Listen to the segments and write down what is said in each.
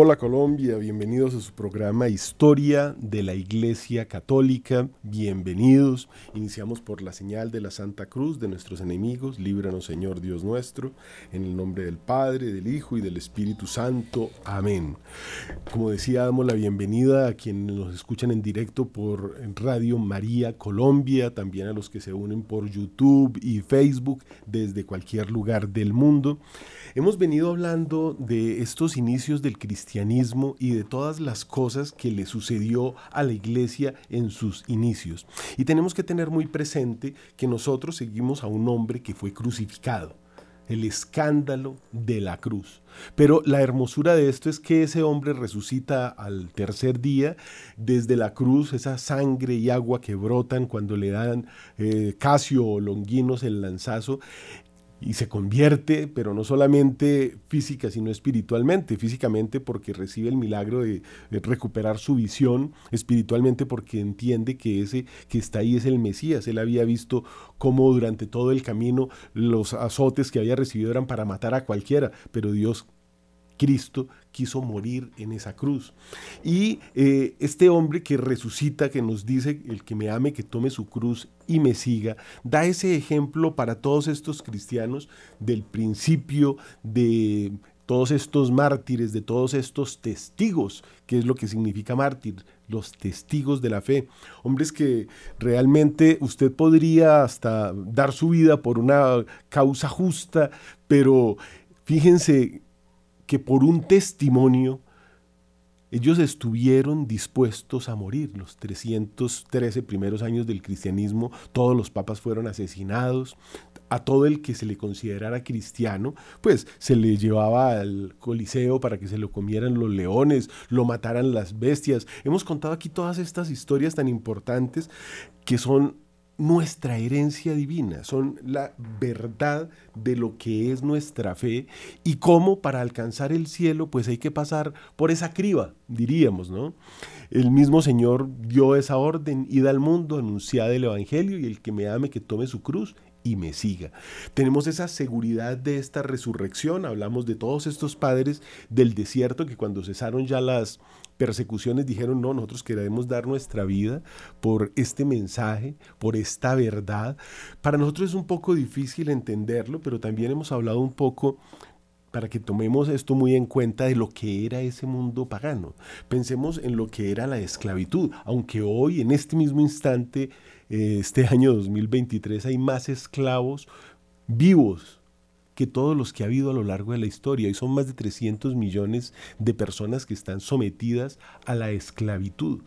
Hola Colombia, bienvenidos a su programa Historia de la Iglesia Católica. Bienvenidos. Iniciamos por la señal de la Santa Cruz de nuestros enemigos. Líbranos Señor Dios nuestro, en el nombre del Padre, del Hijo y del Espíritu Santo. Amén. Como decía, damos la bienvenida a quienes nos escuchan en directo por Radio María Colombia, también a los que se unen por YouTube y Facebook desde cualquier lugar del mundo. Hemos venido hablando de estos inicios del cristianismo y de todas las cosas que le sucedió a la iglesia en sus inicios. Y tenemos que tener muy presente que nosotros seguimos a un hombre que fue crucificado el escándalo de la cruz. Pero la hermosura de esto es que ese hombre resucita al tercer día desde la cruz, esa sangre y agua que brotan cuando le dan eh, Casio o Longinos el lanzazo, y se convierte, pero no solamente física, sino espiritualmente. Físicamente porque recibe el milagro de, recuperar su visión, espiritualmente porque entiende que ese que está ahí es el Mesías. Él había visto cómo durante todo el camino los azotes que había recibido eran para matar a cualquiera, pero Dios Cristo quiso morir en esa cruz. Y eh, este hombre que resucita, que nos dice, el que me ame, que tome su cruz y me siga, da ese ejemplo para todos estos cristianos del principio de todos estos mártires, de todos estos testigos, que es lo que significa mártir, los testigos de la fe. Hombres que realmente usted podría hasta dar su vida por una causa justa, pero fíjense que por un testimonio ellos estuvieron dispuestos a morir. Los 313 primeros años del cristianismo, todos los papas fueron asesinados. A todo el que se le considerara cristiano, pues se le llevaba al Coliseo para que se lo comieran los leones, lo mataran las bestias. Hemos contado aquí todas estas historias tan importantes que son nuestra herencia divina, son la verdad de lo que es nuestra fe y cómo para alcanzar el cielo pues hay que pasar por esa criba, diríamos, ¿no? El mismo Señor dio esa orden, id al mundo, anunciad el Evangelio y el que me ame que tome su cruz y me siga. Tenemos esa seguridad de esta resurrección, hablamos de todos estos padres del desierto que cuando cesaron ya las persecuciones dijeron, no, nosotros queremos dar nuestra vida por este mensaje, por esta verdad. Para nosotros es un poco difícil entenderlo, pero también hemos hablado un poco para que tomemos esto muy en cuenta de lo que era ese mundo pagano. Pensemos en lo que era la esclavitud, aunque hoy, en este mismo instante, este año 2023, hay más esclavos vivos que todos los que ha habido a lo largo de la historia. Y son más de 300 millones de personas que están sometidas a la esclavitud.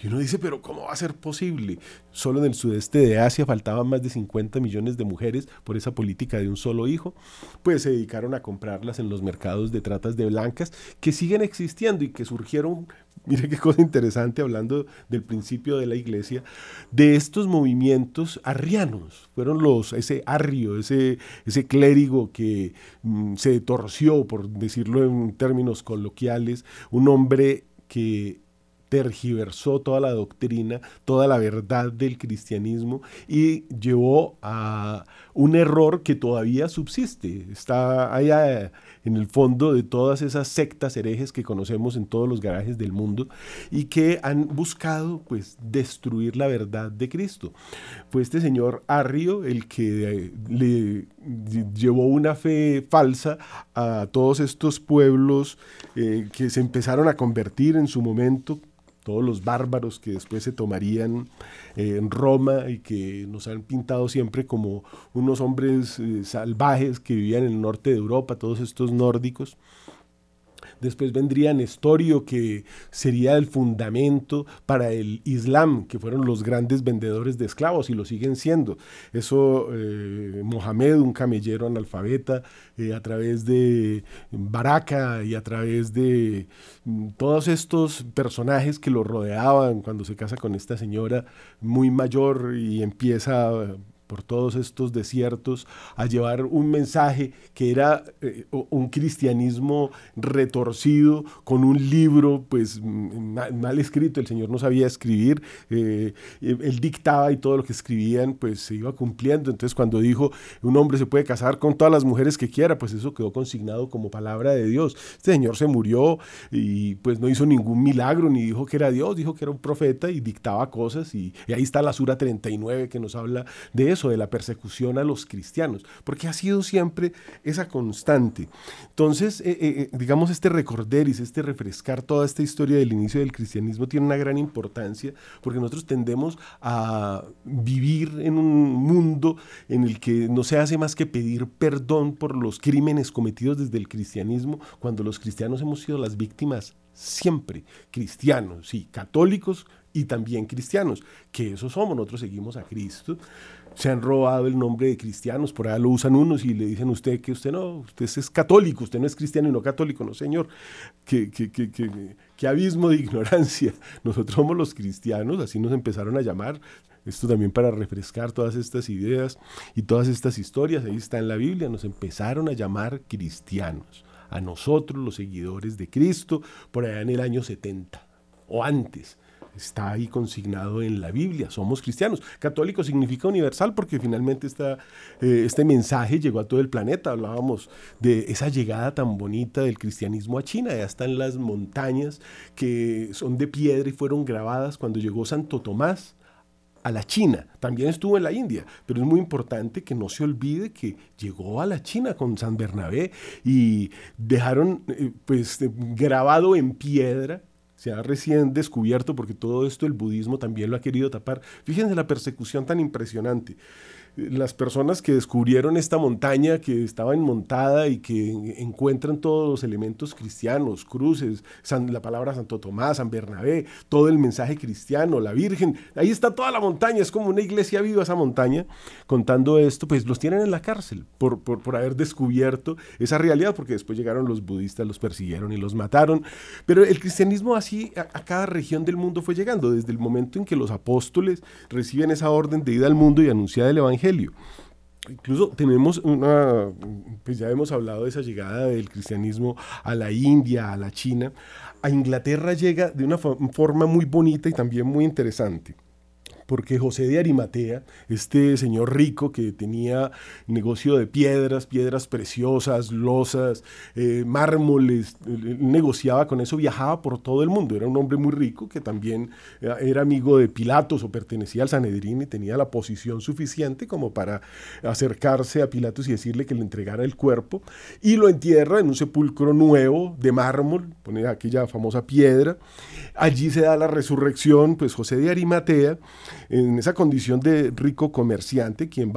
Y uno dice, pero ¿cómo va a ser posible? Solo en el sudeste de Asia faltaban más de 50 millones de mujeres por esa política de un solo hijo. Pues se dedicaron a comprarlas en los mercados de tratas de blancas que siguen existiendo y que surgieron, mire qué cosa interesante hablando del principio de la iglesia, de estos movimientos arrianos. Fueron los, ese arrio, ese, ese clérigo que mm, se torció, por decirlo en términos coloquiales, un hombre que tergiversó toda la doctrina, toda la verdad del cristianismo y llevó a un error que todavía subsiste. Está allá en el fondo de todas esas sectas herejes que conocemos en todos los garajes del mundo y que han buscado pues destruir la verdad de Cristo. Fue este señor Arrio el que eh, le llevó una fe falsa a todos estos pueblos eh, que se empezaron a convertir en su momento todos los bárbaros que después se tomarían eh, en Roma y que nos han pintado siempre como unos hombres eh, salvajes que vivían en el norte de Europa, todos estos nórdicos. Después vendría Nestorio, que sería el fundamento para el Islam, que fueron los grandes vendedores de esclavos y lo siguen siendo. Eso, eh, Mohamed, un camellero analfabeta, eh, a través de Baraka y a través de mm, todos estos personajes que lo rodeaban cuando se casa con esta señora muy mayor y empieza por todos estos desiertos a llevar un mensaje que era eh, un cristianismo retorcido con un libro pues mal, escrito, el Señor no sabía escribir, eh, él dictaba y todo lo que escribían pues se iba cumpliendo, entonces cuando dijo un hombre se puede casar con todas las mujeres que quiera, pues eso quedó consignado como palabra de Dios. Este señor se murió y pues no hizo ningún milagro ni dijo que era Dios, dijo que era un profeta y dictaba cosas y, y ahí está la Sura 39 que nos habla de eso de la persecución a los cristianos, porque ha sido siempre esa constante. Entonces, eh, eh, eh, digamos, este recorderis, este refrescar toda esta historia del inicio del cristianismo tiene una gran importancia, porque nosotros tendemos a vivir en un mundo en el que no se hace más que pedir perdón por los crímenes cometidos desde el cristianismo, cuando los cristianos hemos sido las víctimas siempre, cristianos, sí, católicos y también cristianos, que eso somos, nosotros seguimos a Cristo, se han robado el nombre de cristianos, por allá lo usan unos y le dicen a usted que usted no, usted es católico, usted no es cristiano y no católico, no señor, qué, abismo de ignorancia. Nosotros somos los cristianos, así nos empezaron a llamar, esto también para refrescar todas estas ideas y todas estas historias, ahí está en la Biblia, nos empezaron a llamar cristianos, a nosotros los seguidores de Cristo, por allá en el año 70 o antes está ahí consignado en la Biblia, somos cristianos. Católico significa universal porque finalmente eh, este mensaje llegó a todo el planeta. Hablábamos de esa llegada tan bonita del cristianismo a China, ya están las montañas que son de piedra y fueron grabadas cuando llegó Santo Tomás a la China, también estuvo en la India, pero es muy importante que no se olvide que llegó a la China con San Bernabé y dejaron eh, pues grabado en piedra se ha recién descubierto, porque todo esto el budismo también lo ha querido tapar. Fíjense la persecución tan impresionante las personas que descubrieron esta montaña que estaba enmontada y que encuentran todos los elementos cristianos, cruces, la palabra Santo Tomás, San Bernabé, todo el mensaje cristiano, la Virgen, ahí está toda la montaña, es como una iglesia viva esa montaña, contando esto, pues los tienen en la cárcel por, por, haber descubierto esa realidad, porque después llegaron los budistas, los persiguieron y los mataron, pero el cristianismo así a, a cada región del mundo fue llegando, desde el momento en que los apóstoles reciben esa orden de ir al mundo y anunciar el Evangelio, Incluso tenemos una, pues ya hemos hablado de esa llegada del cristianismo a la India, a la China. A Inglaterra llega de una forma muy bonita y también muy interesante porque José de Arimatea, este señor rico que tenía negocio de piedras, piedras preciosas, losas, eh, mármoles, negociaba con eso, viajaba por todo el mundo, era un hombre muy rico que también eh, era amigo de Pilatos o pertenecía al Sanedrín y tenía la posición suficiente como para acercarse a Pilatos y decirle que le entregara el cuerpo y lo entierra en un sepulcro nuevo de mármol, pone aquella famosa piedra, allí se da la resurrección, pues José de Arimatea, en esa condición de rico comerciante, quien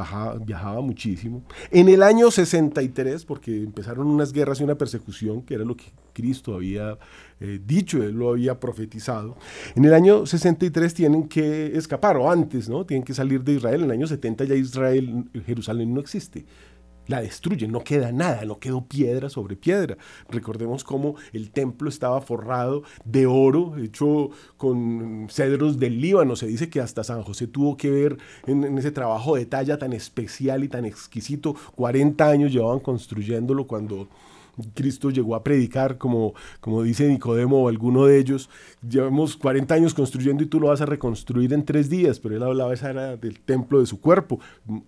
viajaba muchísimo. En el año 63, porque empezaron unas guerras y una persecución, que era lo que Cristo había eh, dicho, él lo había profetizado. En el año 63 tienen que escapar, o antes, ¿no? Tienen que salir de Israel. En el año 70 ya Israel, Jerusalén no existe la destruyen, no queda nada, no quedó piedra sobre piedra. Recordemos cómo el templo estaba forrado de oro, hecho con cedros del Líbano. Se dice que hasta San José tuvo que ver en, en ese trabajo de talla tan especial y tan exquisito. 40 años llevaban construyéndolo cuando Cristo llegó a predicar, como, como dice Nicodemo o alguno de ellos, llevamos 40 años construyendo y tú lo vas a reconstruir en tres días, pero él hablaba esa era del templo de su cuerpo,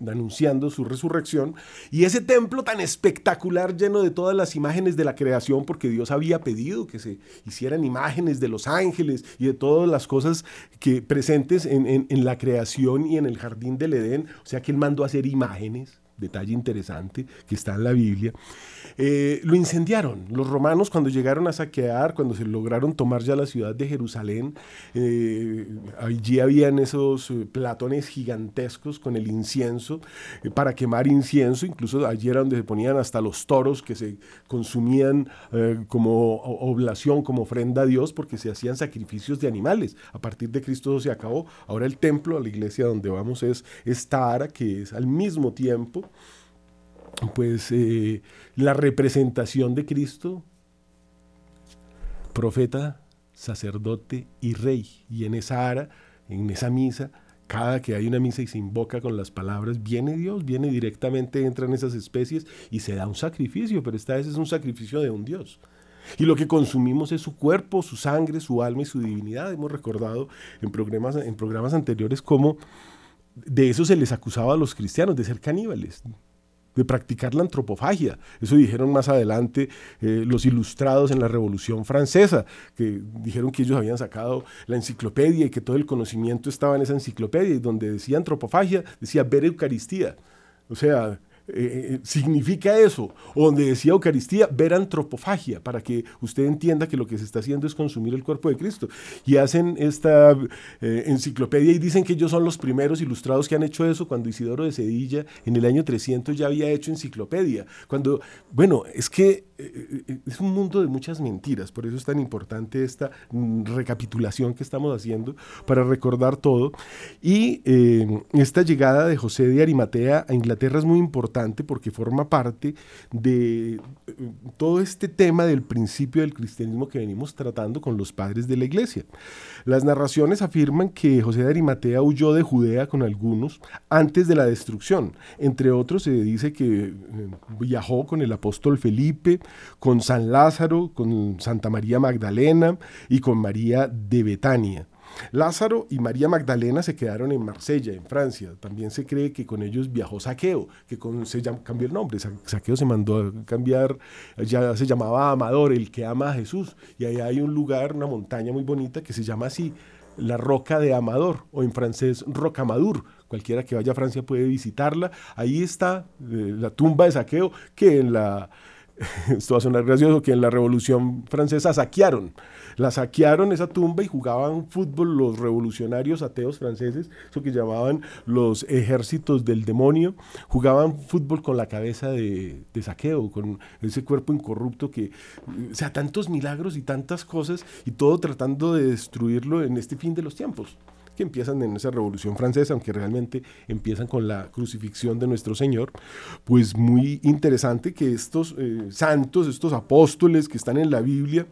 anunciando su resurrección. Y ese templo tan espectacular, lleno de todas las imágenes de la creación, porque Dios había pedido que se hicieran imágenes de los ángeles y de todas las cosas que presentes en, en la creación y en el jardín del Edén, o sea que él mandó a hacer imágenes detalle interesante que está en la Biblia, eh, lo incendiaron. Los romanos cuando llegaron a saquear, cuando se lograron tomar ya la ciudad de Jerusalén, eh, allí habían esos eh, platones gigantescos con el incienso para quemar incienso, incluso allí era donde se ponían hasta los toros que se consumían como oblación, como ofrenda a Dios, porque se hacían sacrificios de animales. A partir de Cristo se acabó. Ahora el templo, la iglesia donde vamos es esta ara que es al mismo tiempo pues eh, la representación de Cristo, profeta, sacerdote y rey. Y en esa ara, en esa misa, cada que hay una misa y se invoca con las palabras, viene Dios, viene directamente, entran esas especies y se da un sacrificio, pero esta vez es un sacrificio de un Dios. Y lo que consumimos es su cuerpo, su sangre, su alma y su divinidad. Hemos recordado en programas, en programas anteriores cómo de eso se les acusaba a los cristianos, de ser caníbales, de practicar la antropofagia. Eso dijeron más adelante eh, los ilustrados en la Revolución Francesa, que dijeron que ellos habían sacado la enciclopedia y que todo el conocimiento estaba en esa enciclopedia, y donde decía antropofagia, decía ver Eucaristía. O sea, eh, eh, significa eso, o donde decía Eucaristía, ver antropofagia, para que usted entienda que lo que se está haciendo es consumir el cuerpo de Cristo. Y hacen esta eh, enciclopedia y dicen que ellos son los primeros ilustrados que han hecho eso, cuando Isidoro de Cedilla en el año 300 ya había hecho enciclopedia. Cuando, bueno, es que es un mundo de muchas mentiras, por eso es tan importante esta mm, recapitulación que estamos haciendo para recordar todo. Y esta llegada de José de Arimatea a Inglaterra es muy importante porque forma parte de eh, todo este tema del principio del cristianismo que venimos tratando con los padres de la iglesia. Las narraciones afirman que José de Arimatea huyó de Judea con algunos antes de la destrucción. Entre otros se dice que eh, viajó con el apóstol Felipe, con San Lázaro, con Santa María Magdalena y con María de Betania. Lázaro y María Magdalena se quedaron en Marsella, en Francia. También se cree que con ellos viajó Saqueo, que se cambió el nombre. Saqueo se mandó a cambiar, ya se llamaba Amador, el que ama a Jesús. Y ahí hay un lugar, una montaña muy bonita que se llama así, la Roca de Amador, o en francés Rocamadour. Cualquiera que vaya a Francia puede visitarla. Ahí está eh, la tumba de Saqueo, que en la esto va a sonar gracioso, que en la Revolución Francesa saquearon. La saquearon esa tumba y jugaban fútbol los revolucionarios ateos franceses, eso que llamaban los ejércitos del demonio, jugaban fútbol con la cabeza de, de saqueo, con ese cuerpo incorrupto que, o sea, tantos milagros y tantas cosas y todo tratando de destruirlo en este fin de los tiempos que empiezan en esa Revolución Francesa, aunque realmente empiezan con la crucifixión de nuestro Señor, pues muy interesante que estos eh, santos, estos apóstoles que están en la Biblia,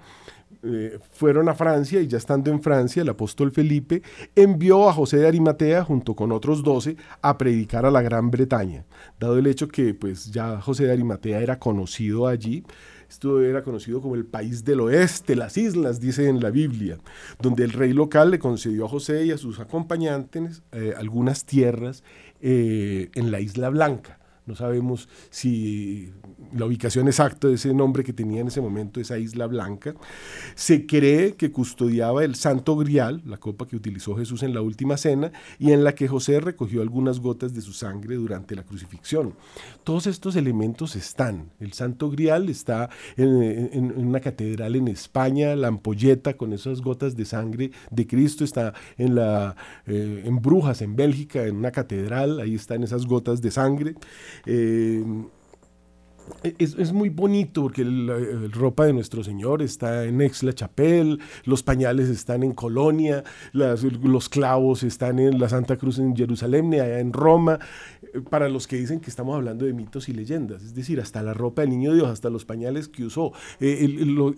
eh, fueron a Francia y ya estando en Francia, el apóstol Felipe envió a José de Arimatea junto con otros doce a predicar a la Gran Bretaña, dado el hecho que pues ya José de Arimatea era conocido allí, esto era conocido como el país del oeste, las islas, dice en la Biblia, donde el rey local le concedió a José y a sus acompañantes eh, algunas tierras eh, en la Isla Blanca. No sabemos si la ubicación exacta de ese nombre que tenía en ese momento, esa isla blanca. Se cree que custodiaba el Santo Grial, la copa que utilizó Jesús en la última cena, y en la que José recogió algunas gotas de su sangre durante la crucifixión. Todos estos elementos están. El Santo Grial está en, una catedral en España, la ampolleta con esas gotas de sangre de Cristo está en, la, eh, en Brujas, en Bélgica, en una catedral, ahí están esas gotas de sangre. Eh, es, muy bonito porque la, ropa de nuestro Señor está en Aix-la-Chapelle, los pañales están en Colonia, los clavos están en la Santa Cruz en Jerusalén, allá en Roma, eh, para los que dicen que estamos hablando de mitos y leyendas, es decir, hasta la ropa del niño Dios, hasta los pañales que usó, eh,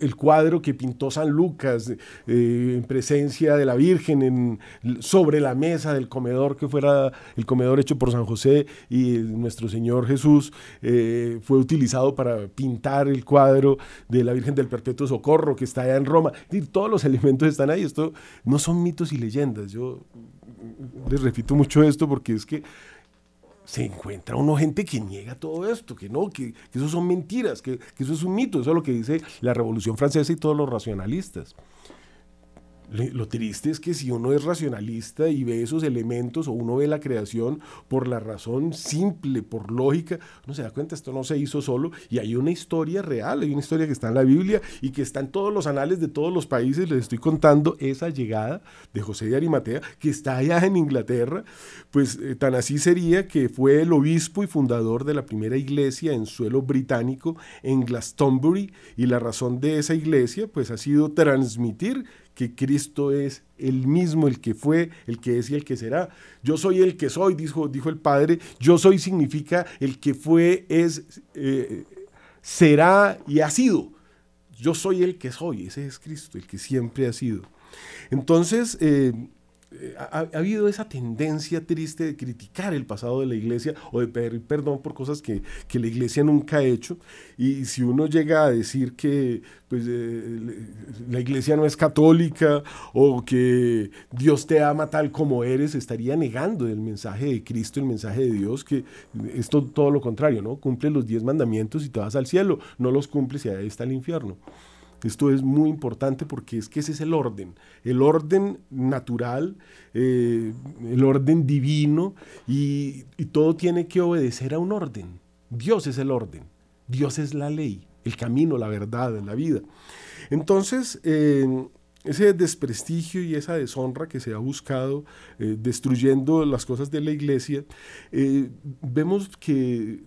el, cuadro que pintó San Lucas eh, en presencia de la Virgen en, sobre la mesa del comedor que fuera el comedor hecho por San José y nuestro Señor Jesús fue utilizado para pintar el cuadro de la Virgen del Perpetuo Socorro que está allá en Roma. Todos los elementos están ahí. Esto no son mitos y leyendas. Yo les repito mucho esto porque es que se encuentra uno gente que niega todo esto, que no, que, eso son mentiras, que, que, eso es un mito, eso es lo que dice la Revolución Francesa y todos los racionalistas lo triste es que si uno es racionalista y ve esos elementos o uno ve la creación por la razón simple, por lógica, uno se da cuenta, esto no se hizo solo y hay una historia real, hay una historia que está en la Biblia y que está en todos los anales de todos los países. Les estoy contando esa llegada de José de Arimatea, que está allá en Inglaterra, pues eh, tan así sería que fue el obispo y fundador de la primera iglesia en suelo británico en Glastonbury y la razón de esa iglesia pues ha sido transmitir que Cristo es el mismo, el que fue, el que es y el que será. Yo soy el que soy, dijo, dijo el Padre. Yo soy significa el que fue, es, eh, será y ha sido. Yo soy el que soy, ese es Cristo, el que siempre ha sido. Entonces, eh, eh, ha, habido esa tendencia triste de criticar el pasado de la iglesia o de pedir perdón por cosas que, que la iglesia nunca ha hecho. Y si uno llega a decir que pues, eh, la iglesia no es católica o que Dios te ama tal como eres, estaría negando el mensaje de Cristo, el mensaje de Dios, que es todo, lo contrario, ¿no? Cumple los diez mandamientos y te vas al cielo, no los cumples y ahí está el infierno. Esto es muy importante porque es que ese es el orden, el orden natural, eh, el orden divino y, todo tiene que obedecer a un orden. Dios es el orden, Dios es la ley, el camino, la verdad, la vida. Entonces, eh, ese desprestigio y esa deshonra que se ha buscado eh, destruyendo las cosas de la iglesia, vemos que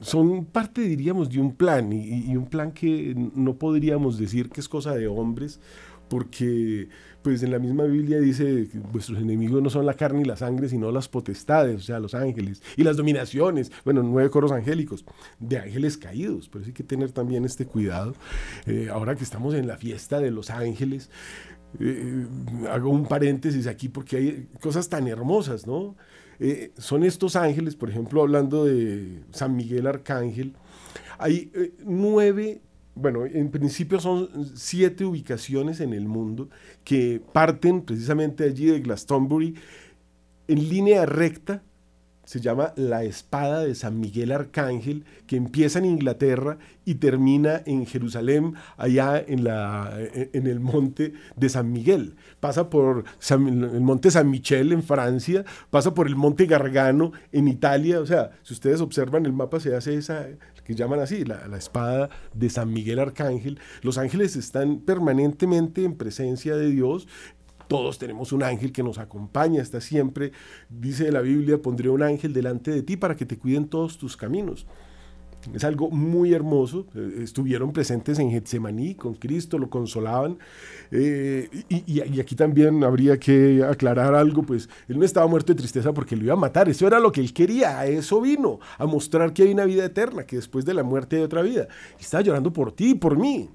son parte, diríamos, de un plan, y, un plan que no podríamos decir que es cosa de hombres, porque pues en la misma Biblia dice que vuestros enemigos no son la carne y la sangre, sino las potestades, o sea, los ángeles, y las dominaciones, bueno, nueve coros angélicos, de ángeles caídos, pero hay que tener también este cuidado. Eh, ahora que estamos en la fiesta de los ángeles, eh, hago un paréntesis aquí porque hay cosas tan hermosas, ¿no? Eh, son estos ángeles, por ejemplo, hablando de San Miguel Arcángel, hay eh, nueve, bueno, en principio son siete ubicaciones en el mundo que parten precisamente allí de Glastonbury en línea recta se llama La Espada de San Miguel Arcángel, que empieza en Inglaterra y termina en Jerusalén, allá en, la, en el monte de San Miguel. Pasa por el monte San Michel en Francia, pasa por el monte Gargano en Italia. O sea, si ustedes observan el mapa, se hace esa, que llaman así, la, la espada de San Miguel Arcángel. Los ángeles están permanentemente en presencia de Dios, todos tenemos un ángel que nos acompaña, está siempre, dice la Biblia, pondré un ángel delante de ti para que te cuiden todos tus caminos. Es algo muy hermoso. Eh, estuvieron presentes en Getsemaní con Cristo, lo consolaban. Eh, y, aquí también habría que aclarar algo, pues él no estaba muerto de tristeza porque lo iba a matar. Eso era lo que él quería. A eso vino, a mostrar que hay una vida eterna, que después de la muerte hay otra vida. Estaba llorando por ti y por mí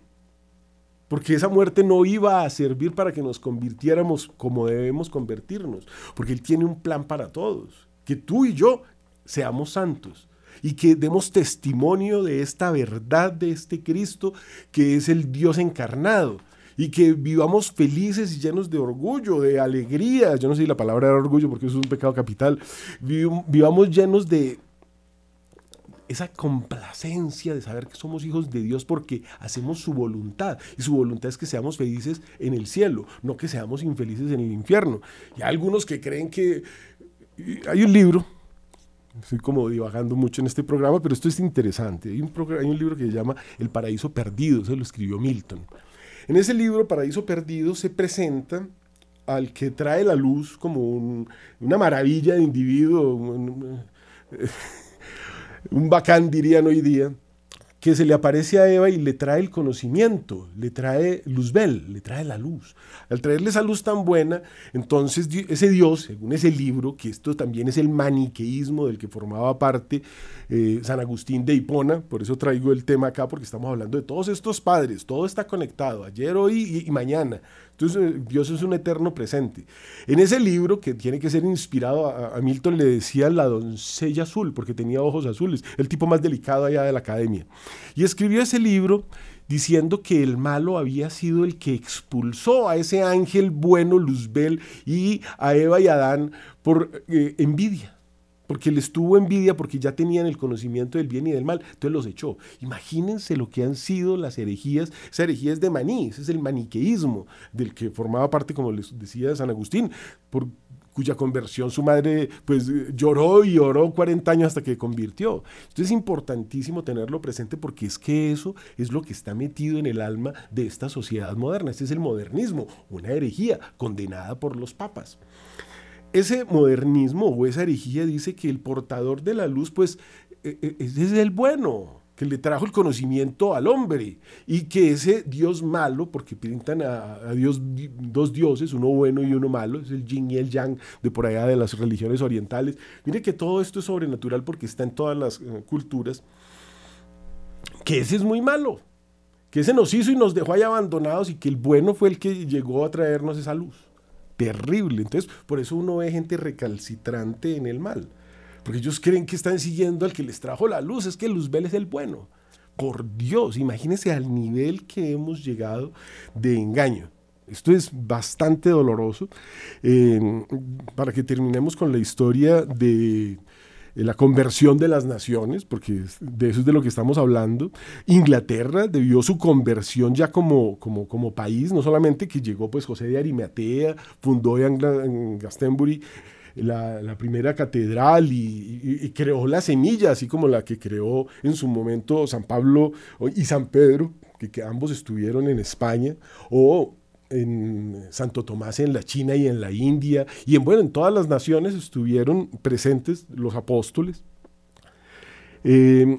porque esa muerte no iba a servir para que nos convirtiéramos como debemos convertirnos, porque Él tiene un plan para todos, que tú y yo seamos santos y que demos testimonio de esta verdad de este Cristo que es el Dios encarnado y que vivamos felices y llenos de orgullo, de alegría, yo no sé si la palabra era orgullo porque eso es un pecado capital, vivamos llenos de esa complacencia de saber que somos hijos de Dios porque hacemos su voluntad. Y su voluntad es que seamos felices en el cielo, no que seamos infelices en el infierno. Y hay algunos que creen que... Hay un libro, estoy como divagando mucho en este programa, pero esto es interesante. Hay un, hay un libro que se llama El paraíso perdido, se lo escribió Milton. En ese libro, Paraíso Perdido, se presenta al que trae la luz como una maravilla de individuo un bacán dirían hoy día, que se le aparece a Eva y le trae el conocimiento, le trae luzbel, le trae la luz. Al traerle esa luz tan buena, entonces ese Dios, según ese libro, que esto también es el maniqueísmo del que formaba parte eh, San Agustín de Hipona, por eso traigo el tema acá, porque estamos hablando de todos estos padres, todo está conectado, ayer, hoy y mañana. Eh, Dios es un eterno presente. En ese libro, que tiene que ser inspirado, a, Milton le decía la doncella azul, porque tenía ojos azules, el tipo más delicado allá de la academia. Y escribió ese libro diciendo que el malo había sido el que expulsó a ese ángel bueno, Luzbel, y a Eva y Adán por eh, envidia porque les tuvo envidia porque ya tenían el conocimiento del bien y del mal, entonces los echó. Imagínense lo que han sido las herejías, esa herejía es de maní, ese es el maniqueísmo del que formaba parte, como les decía San Agustín, por cuya conversión su madre pues lloró y oró 40 años hasta que convirtió. Entonces es importantísimo tenerlo presente porque es que eso es lo que está metido en el alma de esta sociedad moderna. Este es el modernismo, una herejía condenada por los papas ese modernismo o esa herejía dice que el portador de la luz, pues, e, e, es el bueno, que le trajo el conocimiento al hombre y que ese Dios malo, porque pintan a, Dios dos dioses, uno bueno y uno malo, es el yin y el yang de por allá de las religiones orientales. Mire que todo esto es sobrenatural porque está en todas las eh, culturas, que ese es muy malo, que ese nos hizo y nos dejó ahí abandonados y que el bueno fue el que llegó a traernos esa luz. Terrible. Entonces, por eso uno ve gente recalcitrante en el mal. Porque ellos creen que están siguiendo al que les trajo la luz, es que Luzbel es el bueno. Por Dios, imagínense al nivel que hemos llegado de engaño. Esto es bastante doloroso. para que terminemos con la historia de la conversión de las naciones, porque de eso es de lo que estamos hablando. Inglaterra debió su conversión ya como, como, como país, no solamente que llegó pues José de Arimatea, fundó en Glastonbury la, primera catedral y, creó la semilla, así como la que creó en su momento San Pablo y San Pedro, que, que ambos estuvieron en España, o en Santo Tomás en la China y en la India, y en, bueno, en todas las naciones estuvieron presentes los apóstoles. Eh,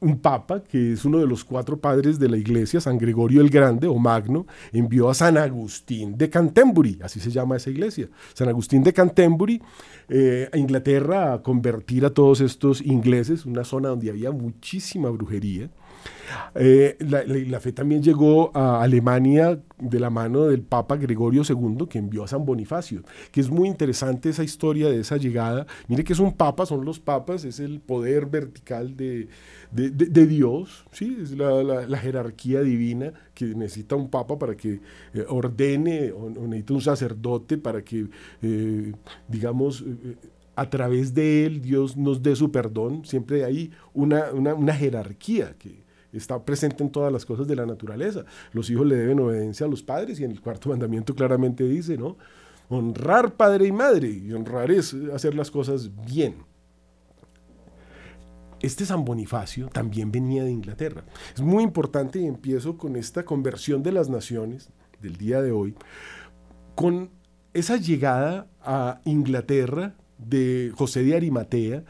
un papa, que es uno de los cuatro padres de la iglesia, San Gregorio el Grande o Magno, envió a San Agustín de Canterbury, así se llama esa iglesia, San Agustín de Canterbury, eh, a Inglaterra a convertir a todos estos ingleses, una zona donde había muchísima brujería. Eh, la, fe también llegó a Alemania de la mano del Papa Gregorio II, que envió a San Bonifacio, que es muy interesante esa historia de esa llegada. Mire que es un papa, son los papas, es el poder vertical de, de, Dios, ¿sí? es la, jerarquía divina que necesita un papa para que eh, ordene, o, necesita un sacerdote para que, eh, digamos, a través de él Dios nos dé su perdón. Siempre hay una, una, una jerarquía que está presente en todas las cosas de la naturaleza. Los hijos le deben obediencia a los padres y en el cuarto mandamiento claramente dice, ¿no? Honrar padre y madre y honrar es hacer las cosas bien. Este San Bonifacio también venía de Inglaterra. Es muy importante y empiezo con esta conversión de las naciones del día de hoy, con esa llegada a Inglaterra de José de Arimatea,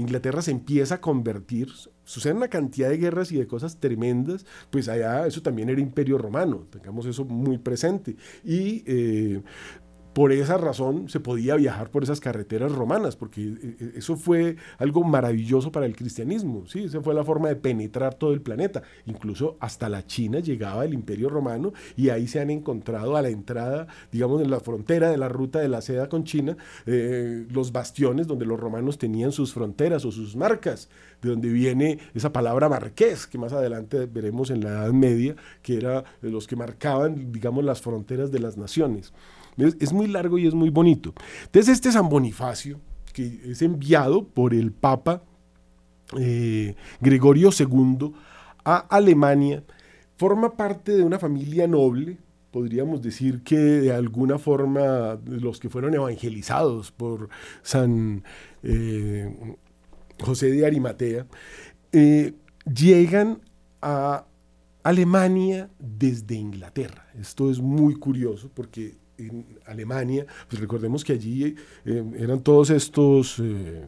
Inglaterra se empieza a convertir, suceden una cantidad de guerras y de cosas tremendas, pues allá eso también era imperio romano, tengamos eso muy presente. Y eh, por esa razón se podía viajar por esas carreteras romanas, porque eh, eh, eso fue algo maravilloso para el cristianismo, ¿sí? esa fue la forma de penetrar todo el planeta. Incluso hasta la China llegaba el imperio romano y ahí se han encontrado a la entrada, digamos, en la frontera de la ruta de la seda con China, eh, los bastiones donde los romanos tenían sus fronteras o sus marcas, de donde viene esa palabra marqués, que más adelante veremos en la Edad Media, que era los que marcaban, digamos, las fronteras de las naciones. Es, muy largo y es muy bonito. Entonces este San Bonifacio, que es enviado por el Papa eh, Gregorio II a Alemania, forma parte de una familia noble, podríamos decir que de alguna forma los que fueron evangelizados por San eh, José de Arimatea, eh, llegan a Alemania desde Inglaterra. Esto es muy curioso porque en Alemania, pues recordemos que allí eh, eran todos estos, eh,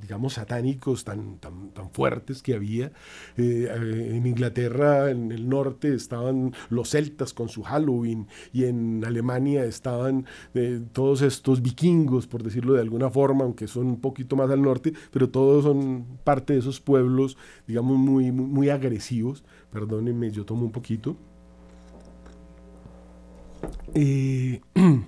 digamos, satánicos tan, tan, tan, fuertes que había. Eh, en Inglaterra, en el norte, estaban los celtas con su Halloween y en Alemania estaban todos estos vikingos, por decirlo de alguna forma, aunque son un poquito más al norte, pero todos son parte de esos pueblos, digamos, muy, muy, muy agresivos. Perdónenme, yo tomo un poquito.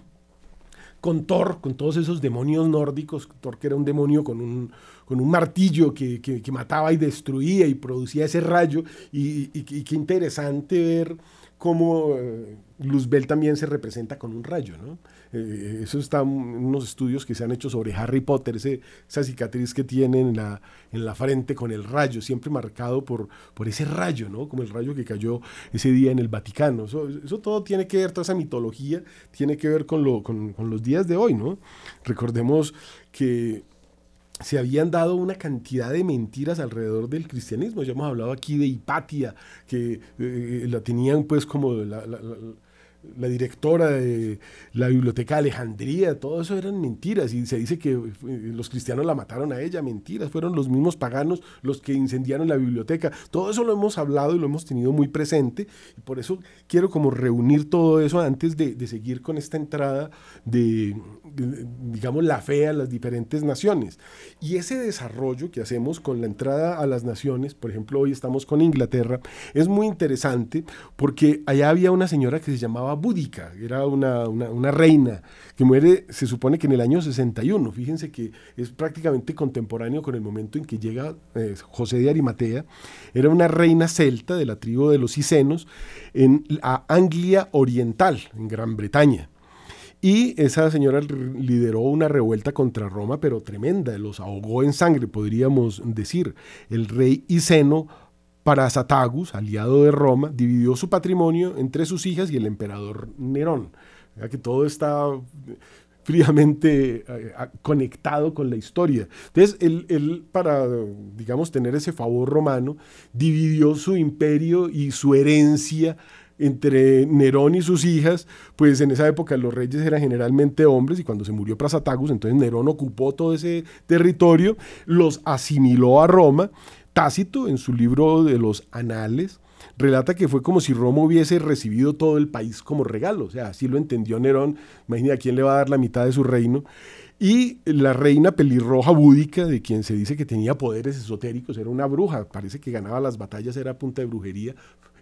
Con Thor, con todos esos demonios nórdicos, Thor que era un demonio con un, con un martillo que, mataba y destruía y producía ese rayo, y, qué interesante ver cómo eh, Luzbel también se representa con un rayo, ¿no? Eh, eso está en unos estudios que se han hecho sobre Harry Potter, esa cicatriz que tiene en la, en la frente con el rayo, siempre marcado por, por ese rayo, ¿no? Como el rayo que cayó ese día en el Vaticano. Eso, todo tiene que ver, toda esa mitología tiene que ver con, lo, con, con los días de hoy, ¿no? Recordemos que se habían dado una cantidad de mentiras alrededor del cristianismo. Ya hemos hablado aquí de Hipatia, que eh, la tenían pues como la directora de la biblioteca de Alejandría, todo eso eran mentiras y se dice que eh, los cristianos la mataron a ella, mentiras, fueron los mismos paganos los que incendiaron la biblioteca. Todo eso lo hemos hablado y lo hemos tenido muy presente y por eso quiero como reunir todo eso antes de, seguir con esta entrada de, digamos, la fe a las diferentes naciones. Y ese desarrollo que hacemos con la entrada a las naciones, por ejemplo, hoy estamos con Inglaterra, es muy interesante porque allá había una señora que se llamaba Búdica, era una, una, reina que muere, se supone que en el año 61. Fíjense que es prácticamente contemporáneo con el momento en que llega eh, José de Arimatea. Era una reina celta de la tribu de los Icenos en la Anglia Oriental, en Gran Bretaña. Y esa señora lideró una revuelta contra Roma, pero tremenda, los ahogó en sangre, podríamos decir. El rey Iceno Parasatagus, aliado de Roma, dividió su patrimonio entre sus hijas y el emperador Nerón. Ya que todo está fríamente eh, conectado con la historia. Entonces, él, él, para, digamos, tener ese favor romano, dividió su imperio y su herencia entre Nerón y sus hijas, pues en esa época los reyes eran generalmente hombres y cuando se murió Prasatagus, entonces Nerón ocupó todo ese territorio, los asimiló a Roma. Tácito, en su libro de los Anales, relata que fue como si Roma hubiese recibido todo el país como regalo, o sea, así lo entendió Nerón, imagina quién le va a dar la mitad de su reino. Y la reina pelirroja búdica, de quien se dice que tenía poderes esotéricos, era una bruja, parece que ganaba las batallas, era punta de brujería,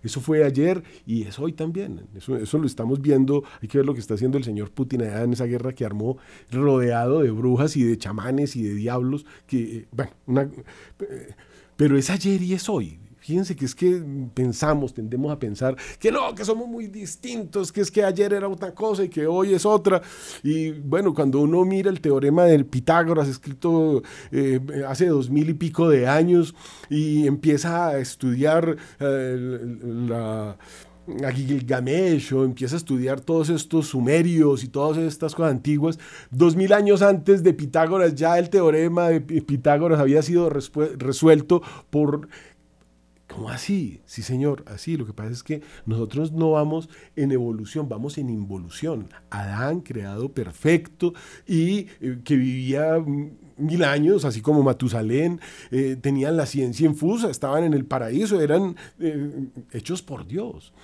eso fue ayer y es hoy también. Eso, lo estamos viendo. Hay que ver lo que está haciendo el señor Putin allá en esa guerra que armó rodeado de brujas y de chamanes y de diablos. Que, eh, bueno, eh, pero es ayer y es hoy. Fíjense que es que pensamos, tendemos a pensar que no, que somos muy distintos, que es que ayer era otra cosa y que hoy es otra. Y bueno, cuando uno mira el teorema del Pitágoras, escrito eh, hace dos mil y pico de años, y empieza a estudiar eh, la a Gilgamesh o empieza a estudiar todos estos sumerios y todas estas cosas antiguas, dos mil años antes de Pitágoras ya el teorema de Pitágoras había sido resuelto por ¿Cómo así? Sí, señor, así. Lo que pasa es que nosotros no vamos en evolución, vamos en involución. Adán, creado perfecto y eh, que vivía mil años, así como Matusalén, eh, tenían la ciencia infusa, estaban en el paraíso, eran eh, hechos por Dios.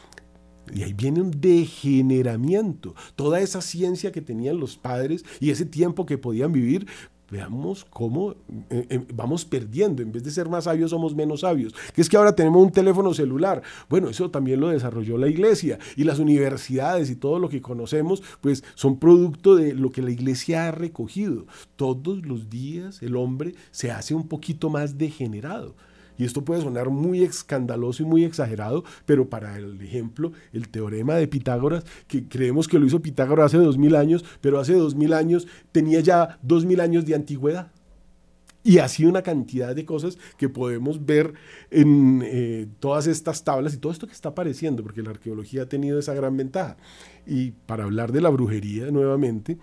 Y ahí viene un degeneramiento. Toda esa ciencia que tenían los padres y ese tiempo que podían vivir, veamos cómo eh, eh, vamos perdiendo, en vez de ser más sabios somos menos sabios, que es que ahora tenemos un teléfono celular, bueno, eso también lo desarrolló la iglesia y las universidades y todo lo que conocemos, pues son producto de lo que la iglesia ha recogido. Todos los días el hombre se hace un poquito más degenerado. Y esto puede sonar muy escandaloso y muy exagerado, pero para el ejemplo, el teorema de Pitágoras, que creemos que lo hizo Pitágoras hace dos mil años, pero hace dos mil años tenía ya dos mil años de antigüedad. Y así una cantidad de cosas que podemos ver en eh, todas estas tablas y todo esto que está apareciendo, porque la arqueología ha tenido esa gran ventaja. Y para hablar de la brujería nuevamente,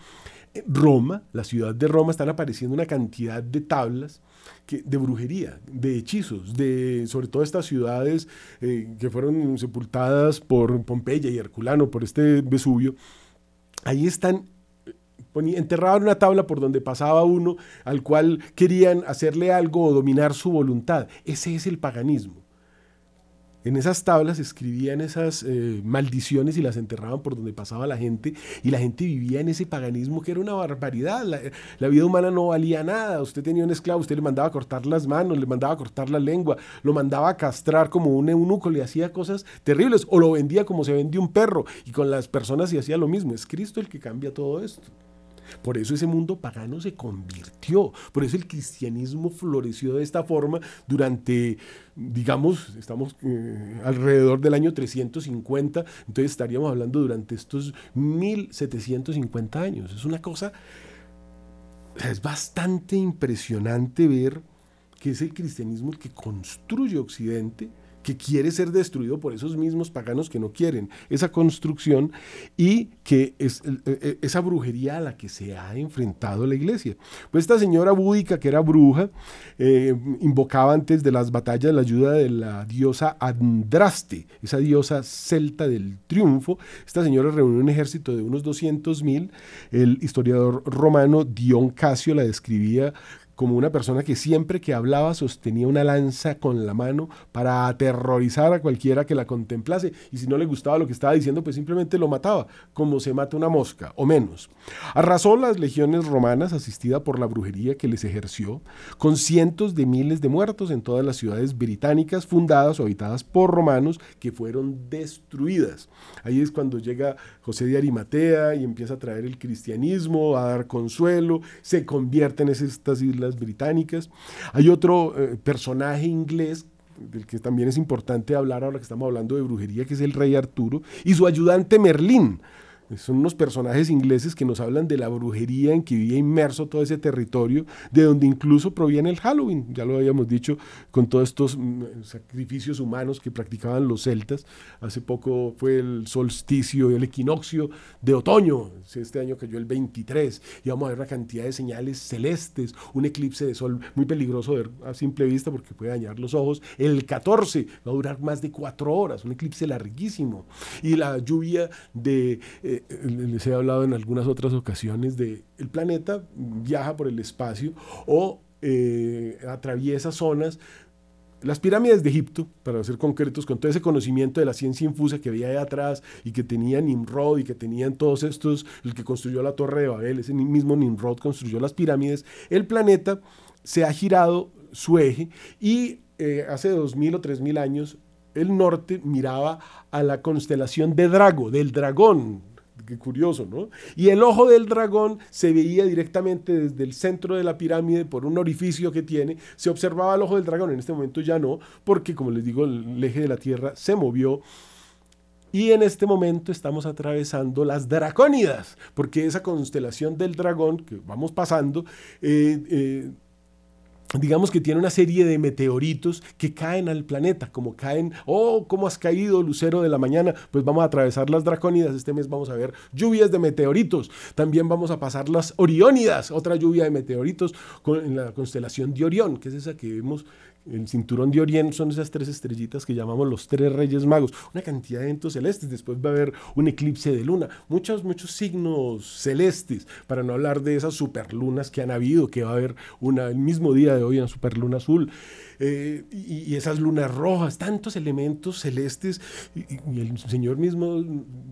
Roma, la ciudad de Roma, están apareciendo una cantidad de tablas de brujería, de hechizos, de sobre todo estas ciudades eh, que fueron sepultadas por Pompeya y Herculano, por este Vesubio. Ahí están enterraban una tabla por donde pasaba uno al cual querían hacerle algo o dominar su voluntad. Ese es el paganismo. En esas tablas escribían esas eh, maldiciones y las enterraban por donde pasaba la gente y la gente vivía en ese paganismo que era una barbaridad. La, vida humana no valía nada. Usted tenía un esclavo, usted le mandaba a cortar las manos, le mandaba a cortar la lengua, lo mandaba a castrar como un eunuco, le hacía cosas terribles o lo vendía como se vendía un perro y con las personas se hacía lo mismo. Es Cristo el que cambia todo esto. Por eso ese mundo pagano se convirtió, por eso el cristianismo floreció de esta forma durante, digamos, estamos eh, alrededor del año 350, entonces estaríamos hablando durante estos 1750 años. Es una cosa, es bastante impresionante ver que es el cristianismo el que construye Occidente que quiere ser destruido por esos mismos paganos que no quieren esa construcción y que es e, e, esa brujería a la que se ha enfrentado la iglesia. Pues esta señora búdica, que era bruja, eh, invocaba antes de las batallas la ayuda de la diosa Andraste, esa diosa celta del triunfo. Esta señora reunió un ejército de unos 200 mil. El historiador romano Dion Casio la describía como una persona que siempre que hablaba sostenía una lanza con la mano para aterrorizar a cualquiera que la contemplase y si no le gustaba lo que estaba diciendo pues simplemente lo mataba, como se mata una mosca o menos. Arrasó las legiones romanas asistida por la brujería que les ejerció, con cientos de miles de muertos en todas las ciudades británicas fundadas o habitadas por romanos que fueron destruidas. Ahí es cuando llega José de Arimatea y empieza a traer el cristianismo, a dar consuelo, se convierte en estas islas británicas. Hay otro eh, personaje inglés del que también es importante hablar ahora que estamos hablando de brujería, que es el rey Arturo, y su ayudante Merlín. Son unos personajes ingleses que nos hablan de la brujería en que vivía inmerso todo ese territorio, de donde incluso proviene el Halloween, ya lo habíamos dicho, con todos estos mm, sacrificios humanos que practicaban los celtas. Hace poco fue el solsticio, el equinoccio de otoño, este año cayó el 23, y vamos a ver una cantidad de señales celestes, un eclipse de sol muy peligroso de ver a simple vista porque puede dañar los ojos. El 14 va a durar más de cuatro horas, un eclipse larguísimo, y la lluvia de... Eh, les he hablado en algunas otras ocasiones de el planeta viaja por el espacio o eh, atraviesa zonas. Las pirámides de Egipto, para ser concretos, con todo ese conocimiento de la ciencia infusa que había ahí atrás y que tenía Nimrod y que tenían todos estos, el que construyó la Torre de Babel, ese mismo Nimrod construyó las pirámides, el planeta se ha girado su eje y eh, hace dos mil o tres mil años el norte miraba a la constelación de Drago, del dragón, Qué curioso, ¿no? Y el ojo del dragón se veía directamente desde el centro de la pirámide por un orificio que tiene. Se observaba el ojo del dragón, en este momento ya no, porque como les digo, el eje de la Tierra se movió. Y en este momento estamos atravesando las dracónidas, porque esa constelación del dragón que vamos pasando eh, eh, digamos que tiene una serie de meteoritos que caen al planeta, como caen, oh, ¿cómo has caído, lucero de la mañana? Pues vamos a atravesar las dracónidas, este mes vamos a ver lluvias de meteoritos, también vamos a pasar las oriónidas, otra lluvia de meteoritos con, en la constelación de Orión, que es esa que vemos el cinturón de Oriente son esas tres estrellitas que llamamos los tres reyes magos, una cantidad de eventos celestes, después va a haber un eclipse de luna, muchos, muchos signos celestes, para no hablar de esas superlunas que han habido, que va a haber una, el mismo día de hoy una superluna azul, eh, y, esas lunas rojas, tantos elementos celestes, y, el Señor mismo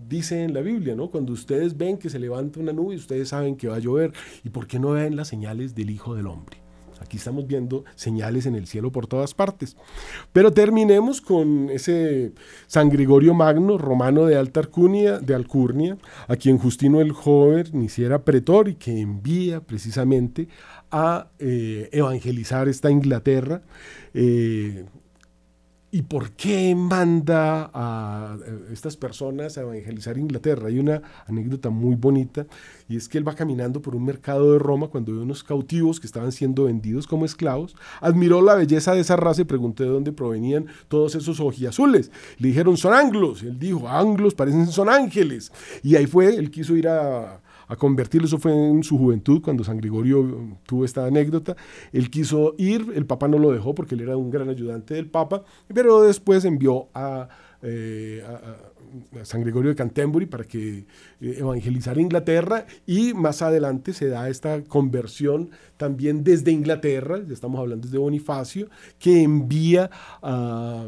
dice en la Biblia, ¿no? Cuando ustedes ven que se levanta una nube, ustedes saben que va a llover, ¿y por qué no ven las señales del Hijo del Hombre? Aquí estamos viendo señales en el cielo por todas partes. Pero terminemos con ese San Gregorio Magno, romano de alta Alcurnia, de Alcurnia, a quien Justino el Joven hiciera pretor y que envía precisamente a eh, evangelizar esta Inglaterra. Eh, ¿Y por qué manda a estas personas a evangelizar Inglaterra? Hay una anécdota muy bonita y es que él va caminando por un mercado de Roma cuando ve unos cautivos que estaban siendo vendidos como esclavos, admiró la belleza de esa raza y preguntó de dónde provenían todos esos ojiazules. Le dijeron, son anglos. Él dijo, anglos parecen son ángeles. Y ahí fue, él quiso ir a, a convertirlo. Eso fue en su juventud, cuando San Gregorio tuvo esta anécdota. Él quiso ir, el Papa no lo dejó porque él era un gran ayudante del Papa, pero después envió a, eh, San Gregorio de Canterbury para que eh, evangelizara Inglaterra y más adelante se da esta conversión también desde Inglaterra, estamos hablando desde Bonifacio, que envía a...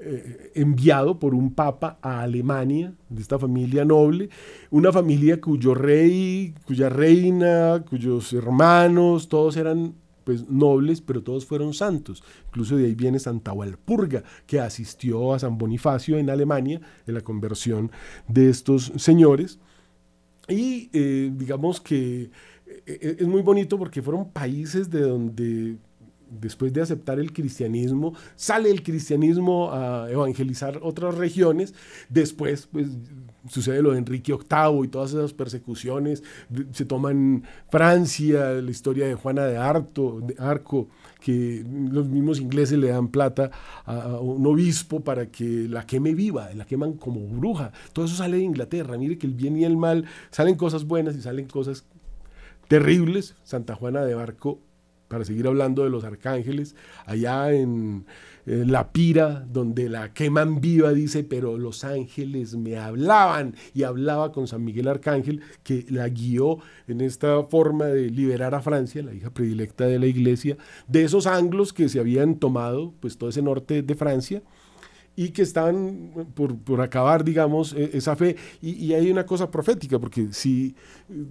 Eh, enviado por un papa a Alemania, de esta familia noble, una familia cuyo rey, cuya reina, cuyos hermanos, todos eran pues nobles, pero todos fueron santos. Incluso de ahí viene Santa Walpurga, que asistió a San Bonifacio en Alemania en la conversión de estos señores. Y eh, digamos que eh, es muy bonito porque fueron países de donde después de aceptar el cristianismo, sale el cristianismo a evangelizar otras regiones, después pues sucede lo de Enrique VIII y todas esas persecuciones, se toman Francia, la historia de Juana de, de Arco, que los mismos ingleses le dan plata a, un obispo para que la queme viva, la queman como bruja, todo eso sale de Inglaterra, mire que el bien y el mal, salen cosas buenas y salen cosas terribles, Santa Juana de Arco para seguir hablando de los arcángeles, allá en, la pira, donde la queman viva, dice, pero los ángeles me hablaban y hablaba con San Miguel Arcángel, que la guió en esta forma de liberar a Francia, la hija predilecta de la iglesia, de esos anglos que se habían tomado, pues todo ese norte de Francia, y que están por, por acabar, digamos, e, esa fe. Y, y, hay una cosa profética, porque si,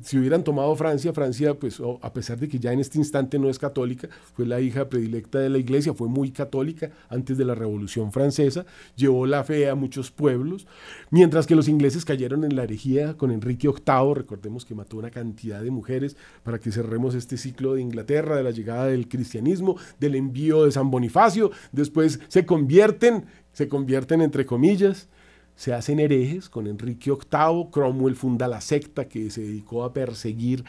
si hubieran tomado Francia, Francia, pues a pesar de que ya en este instante no es católica, fue la hija predilecta de la iglesia, fue muy católica antes de la Revolución Francesa, llevó la fe a muchos pueblos, mientras que los ingleses cayeron en la herejía con Enrique VIII, recordemos que mató una cantidad de mujeres para que cerremos este ciclo de Inglaterra, de la llegada del cristianismo, del envío de San Bonifacio, después se convierten se convierten entre comillas, se hacen herejes con Enrique VIII, Cromwell funda la secta que se dedicó a perseguir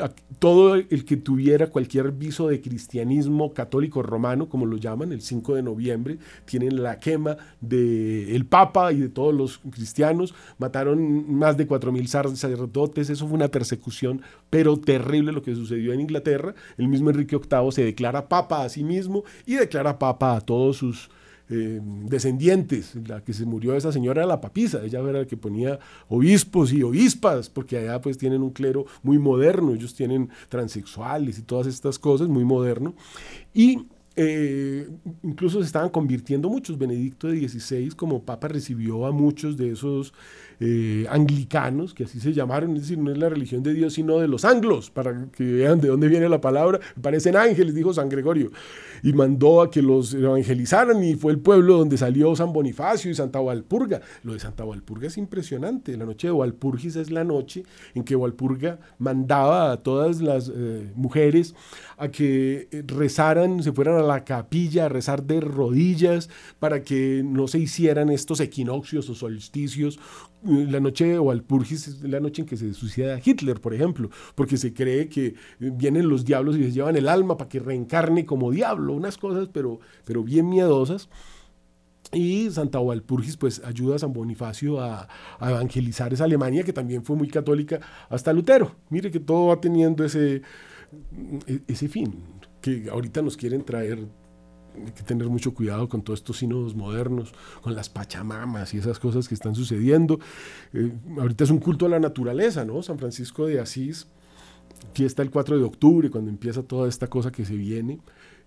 a todo el que tuviera cualquier viso de cristianismo católico romano, como lo llaman, el 5 de noviembre, tienen la quema del el Papa y de todos los cristianos, mataron más de 4.000 sacerdotes, eso fue una persecución, pero terrible lo que sucedió en Inglaterra, el mismo Enrique VIII se declara Papa a sí mismo y declara Papa a todos sus eh, descendientes. La que se murió esa señora era la papisa, ella era la que ponía obispos y obispas, porque allá pues tienen un clero muy moderno, ellos tienen transexuales y todas estas cosas, muy moderno. Y eh, incluso se estaban convirtiendo muchos. Benedicto XVI como papa recibió a muchos de esos eh, anglicanos, que así se llamaron, es decir, no es la religión de Dios, sino de los anglos, para que vean de dónde viene la palabra, parecen ángeles, dijo San Gregorio, y mandó a que los evangelizaran y fue el pueblo donde salió San Bonifacio y Santa Walpurga. Lo de Santa Walpurga es impresionante, la noche de Walpurgis es la noche en que Walpurga mandaba a todas las eh, mujeres a que rezaran, se fueran a la capilla a rezar de rodillas para que no se hicieran estos equinoccios o solsticios la noche de Walpurgis es la noche en que se suicida Hitler, por ejemplo, porque se cree que vienen los diablos y les llevan el alma para que reencarne como diablo, unas cosas, pero, pero bien miedosas. Y Santa Walpurgis pues ayuda a San Bonifacio a, a, evangelizar esa Alemania que también fue muy católica hasta Lutero. Mire que todo va teniendo ese, e, ese fin, que ahorita nos quieren traer hay que tener mucho cuidado con todos estos sínodos modernos, con las pachamamas y esas cosas que están sucediendo. Eh, ahorita es un culto a la naturaleza, ¿no? San Francisco de Asís, fiesta el 4 de octubre, cuando empieza toda esta cosa que se viene.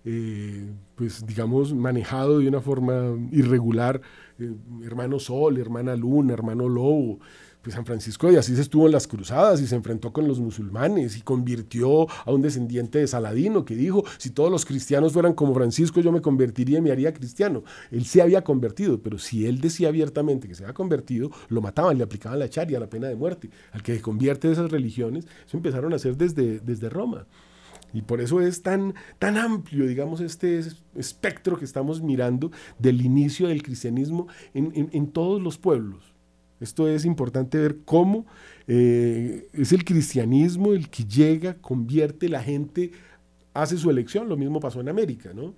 Eh, pues digamos, manejado de una forma irregular, eh, hermano Sol, hermana Luna, hermano Lobo, pues San Francisco de Asís estuvo en las cruzadas y se enfrentó con los musulmanes y convirtió a un descendiente de Saladino que dijo, si todos los cristianos fueran como Francisco, yo me convertiría y me haría cristiano. Él se había convertido, pero si él decía abiertamente que se había convertido, lo mataban, le aplicaban la charia, la pena de muerte. Al que se convierte de esas religiones, eso empezaron a hacer desde, desde Roma. Y por eso es tan, tan amplio, digamos, este espectro que estamos mirando del inicio del cristianismo en, en todos los pueblos. Esto es importante ver cómo eh, es el cristianismo el que llega, convierte, la gente hace su elección. Lo mismo pasó en América, ¿no?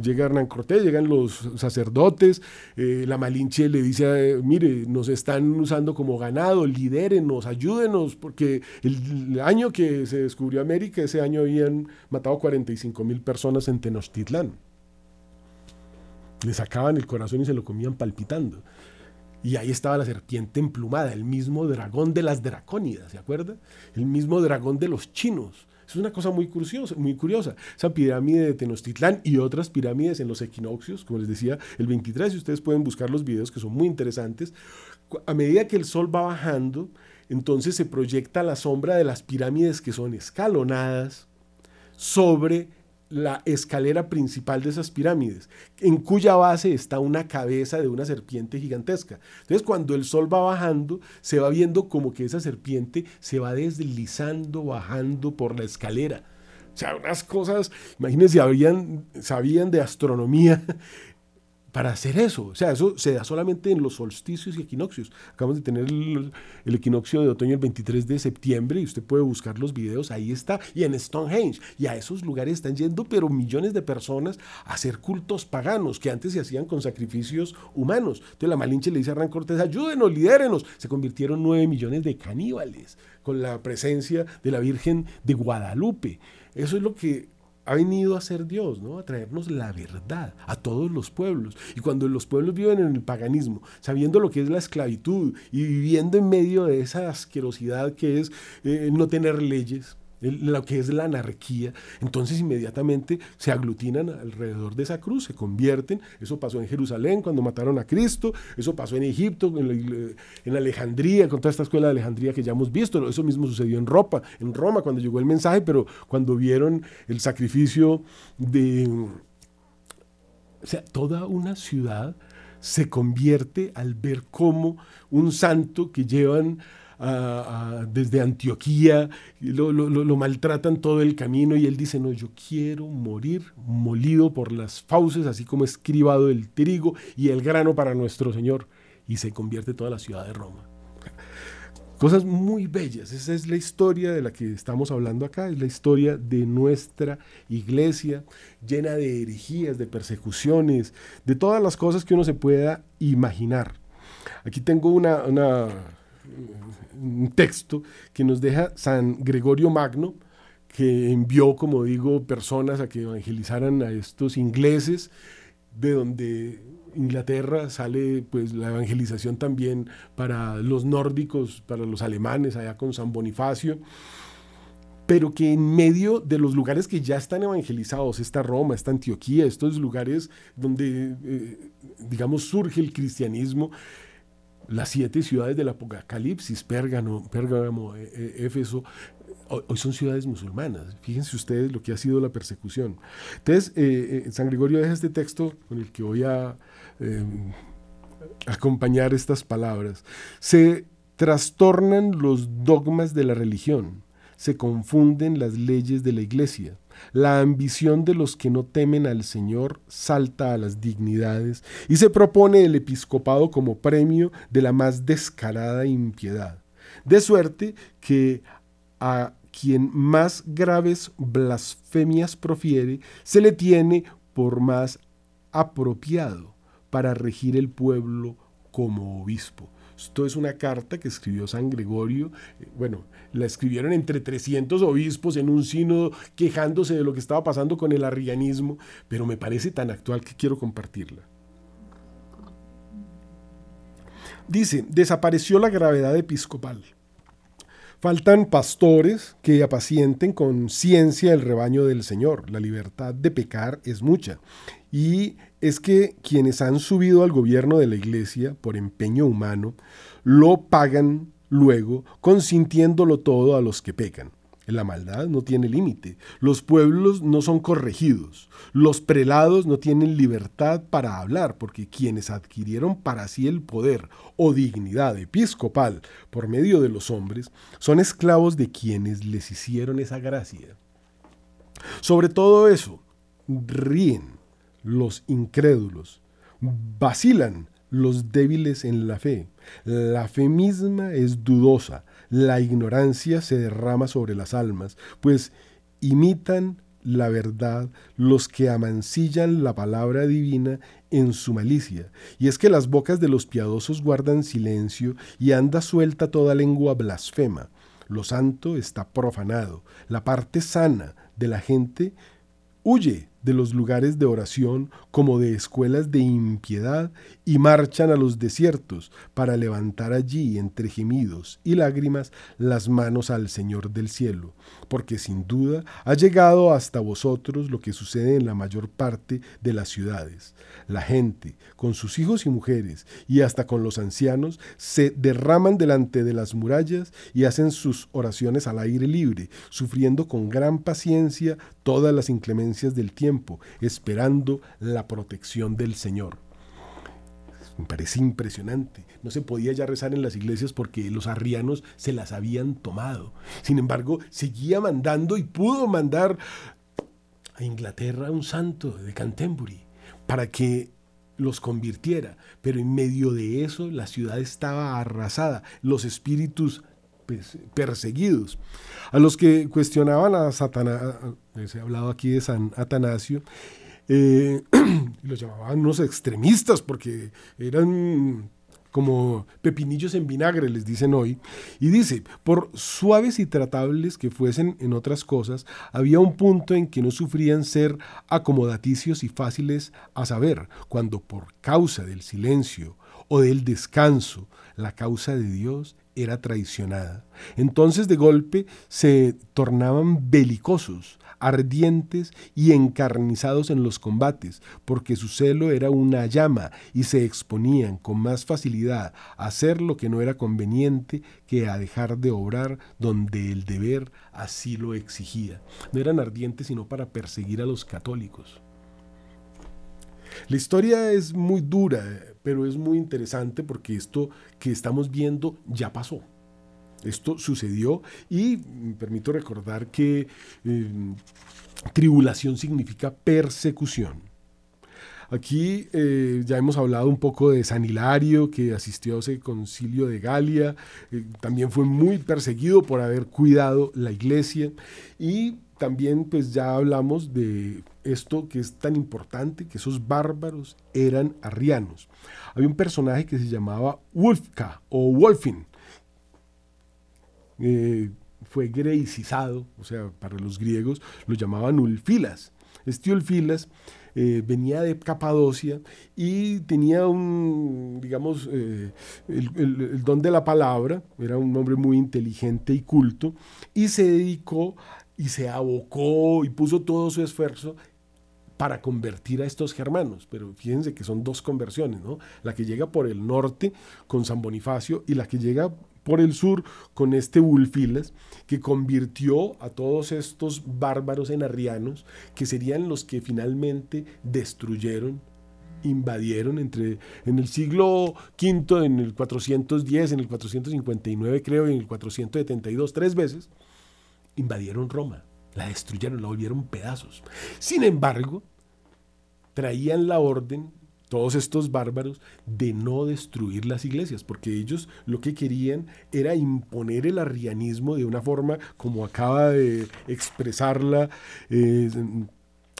Llega Hernán Cortés, llegan los sacerdotes, eh, la Malinche le dice, mire, nos están usando como ganado, lidérenos, ayúdenos, porque el, año que se descubrió América, ese año habían matado 45 mil personas en Tenochtitlán. Le sacaban el corazón y se lo comían palpitando. Y ahí estaba la serpiente emplumada, el mismo dragón de las dracónidas, ¿se acuerda? El mismo dragón de los chinos. Es una cosa muy curiosa, muy curiosa. Esa pirámide de Tenochtitlán y otras pirámides en los equinoccios, como les decía, el 23, y ustedes pueden buscar los videos que son muy interesantes. A medida que el sol va bajando, entonces se proyecta la sombra de las pirámides que son escalonadas sobre la escalera principal de esas pirámides, en cuya base está una cabeza de una serpiente gigantesca. Entonces, cuando el sol va bajando, se va viendo como que esa serpiente se va deslizando, bajando por la escalera. O sea, unas cosas, imagínense, habían, sabían de astronomía para hacer eso. O sea, eso se da solamente en los solsticios y equinoccios. Acabamos de tener el, equinoccio de otoño el 23 de septiembre y usted puede buscar los videos, ahí está. Y en Stonehenge. Y a esos lugares están yendo, pero millones de personas a hacer cultos paganos que antes se hacían con sacrificios humanos. Entonces la Malinche le dice a Hernán Cortés, ayúdenos, lidérenos. Se convirtieron nueve millones de caníbales con la presencia de la Virgen de Guadalupe. Eso es lo que ha venido a ser Dios, ¿no? A traernos la verdad a todos los pueblos. Y cuando los pueblos viven en el paganismo, sabiendo lo que es la esclavitud y viviendo en medio de esa asquerosidad que es eh, no tener leyes, lo que es la anarquía, entonces inmediatamente se aglutinan alrededor de esa cruz, se convierten. Eso pasó en Jerusalén cuando mataron a Cristo, eso pasó en Egipto, en, Alejandría, con toda esta escuela de Alejandría que ya hemos visto, eso mismo sucedió en Roma, en Roma cuando llegó el mensaje, pero cuando vieron el sacrificio de... O sea, toda una ciudad se convierte al ver cómo un santo que llevan desde Antioquía, lo, maltratan todo el camino y él dice, no, yo quiero morir molido por las fauces, así como escribado el trigo y el grano para nuestro Señor. Y se convierte toda la ciudad de Roma. Cosas muy bellas, esa es la historia de la que estamos hablando acá, es la historia de nuestra iglesia llena de herejías, de persecuciones, de todas las cosas que uno se pueda imaginar. Aquí tengo una, una un texto que nos deja San Gregorio Magno, que envió, como digo, personas a que evangelizaran a estos ingleses, de donde Inglaterra sale pues la evangelización también para los nórdicos, para los alemanes, allá con San Bonifacio, pero que en medio de los lugares que ya están evangelizados, esta Roma, esta Antioquía, estos lugares donde, eh, digamos, surge el cristianismo, las siete ciudades del Apocalipsis, Pérgamo, Pérgamo e, e, Éfeso, hoy son ciudades musulmanas. Fíjense ustedes lo que ha sido la persecución. Entonces, eh, eh, San Gregorio deja este texto con el que voy a acompañar estas palabras. Se trastornan los dogmas de la religión, se confunden las leyes de la iglesia la ambición de los que no temen al Señor salta a las dignidades y se propone el episcopado como premio de la más descarada impiedad. De suerte que a quien más graves blasfemias profiere, se le tiene por más apropiado para regir el pueblo como obispo. Esto es una carta que escribió San Gregorio. Eh, bueno, la escribieron entre 300 obispos en un sínodo quejándose de lo que estaba pasando con el arrianismo, pero me parece tan actual que quiero compartirla. Dice, desapareció la gravedad episcopal. Faltan pastores que apacienten con ciencia el rebaño del Señor. La libertad de pecar es mucha. Y es que quienes han subido al gobierno de la iglesia por empeño humano, lo pagan luego consintiéndolo todo a los que pecan. La maldad no tiene límite. Los pueblos no son corregidos. Los prelados no tienen libertad para hablar, porque quienes adquirieron para sí el poder o dignidad episcopal por medio de los hombres son esclavos de quienes les hicieron esa gracia. Sobre todo eso, ríen los incrédulos, vacilan los débiles en la fe. La fe misma es dudosa, la ignorancia se derrama sobre las almas, pues imitan la verdad los que amancillan la palabra divina en su malicia. Y es que las bocas de los piadosos guardan silencio y anda suelta toda lengua blasfema. Lo santo está profanado. La parte sana de la gente huye de los lugares de oración como de escuelas de impiedad y marchan a los desiertos para levantar allí entre gemidos y lágrimas las manos al Señor del cielo, porque sin duda ha llegado hasta vosotros lo que sucede en la mayor parte de las ciudades. La gente, con sus hijos y mujeres y hasta con los ancianos, se derraman delante de las murallas y hacen sus oraciones al aire libre, sufriendo con gran paciencia todas las inclemencias del tiempo, esperando la protección del Señor. Me parece impresionante. No se podía ya rezar en las iglesias porque los arrianos se las habían tomado. Sin embargo, seguía mandando y pudo mandar a Inglaterra un santo de Canterbury para que los convirtiera. Pero en medio de eso la ciudad estaba arrasada, los espíritus perseguidos. A los que cuestionaban a Satanás, se ha hablado aquí de San Atanasio, eh, los llamaban unos extremistas porque eran como pepinillos en vinagre, les dicen hoy, y dice, por suaves y tratables que fuesen en otras cosas, había un punto en que no sufrían ser acomodaticios y fáciles a saber, cuando por causa del silencio o del descanso, la causa de Dios era traicionada. Entonces de golpe se tornaban belicosos, ardientes y encarnizados en los combates, porque su celo era una llama y se exponían con más facilidad a hacer lo que no era conveniente que a dejar de obrar donde el deber así lo exigía. No eran ardientes sino para perseguir a los católicos. La historia es muy dura, pero es muy interesante porque esto que estamos viendo ya pasó. Esto sucedió y me permito recordar que eh, tribulación significa persecución. Aquí eh, ya hemos hablado un poco de San Hilario, que asistió a ese concilio de Galia, eh, también fue muy perseguido por haber cuidado la iglesia y también pues ya hablamos de esto que es tan importante, que esos bárbaros eran arrianos. Había un personaje que se llamaba Wolfka o Wolfin. Eh, fue greicizado, o sea, para los griegos lo llamaban Ulfilas. Este Ulfilas eh, venía de Capadocia y tenía un, digamos, eh, el, don de la palabra, era un hombre muy inteligente y culto, y se dedicó y se abocó y puso todo su esfuerzo para convertir a estos germanos. Pero fíjense que son dos conversiones, ¿no? La que llega por el norte con San Bonifacio y la que llega por el sur con este Wulfilas, que convirtió a todos estos bárbaros en arrianos, que serían los que finalmente destruyeron invadieron entre en el siglo V, en el 410, en el 459 creo, y en el 472, tres veces, invadieron Roma, la destruyeron, la volvieron pedazos. Sin embargo, traían la orden, todos estos bárbaros, de no destruir las iglesias, porque ellos lo que querían era imponer el arrianismo de una forma como acaba de expresarla eh,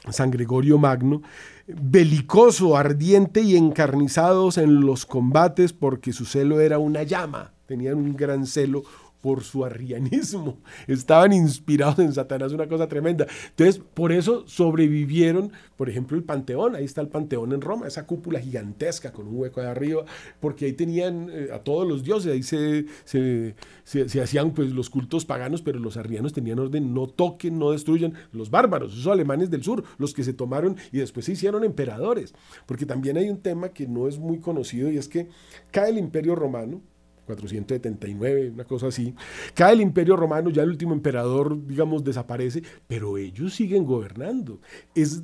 San Gregorio Magno, belicoso, ardiente y encarnizados en los combates porque su celo era una llama, tenían un gran celo por su arrianismo. Estaban inspirados en Satanás, una cosa tremenda. Entonces, por eso sobrevivieron, por ejemplo, el Panteón. Ahí está el Panteón en Roma, esa cúpula gigantesca con un hueco de arriba, porque ahí tenían eh, a todos los dioses, ahí se, se, hacían pues los cultos paganos, pero los arrianos tenían orden, no toquen, no destruyan. Los bárbaros, esos alemanes del sur, los que se tomaron y después se hicieron emperadores. Porque también hay un tema que no es muy conocido y es que cae el imperio romano, 479, una cosa así. Cae el imperio romano, ya el último emperador, digamos, desaparece, pero ellos siguen gobernando. Es,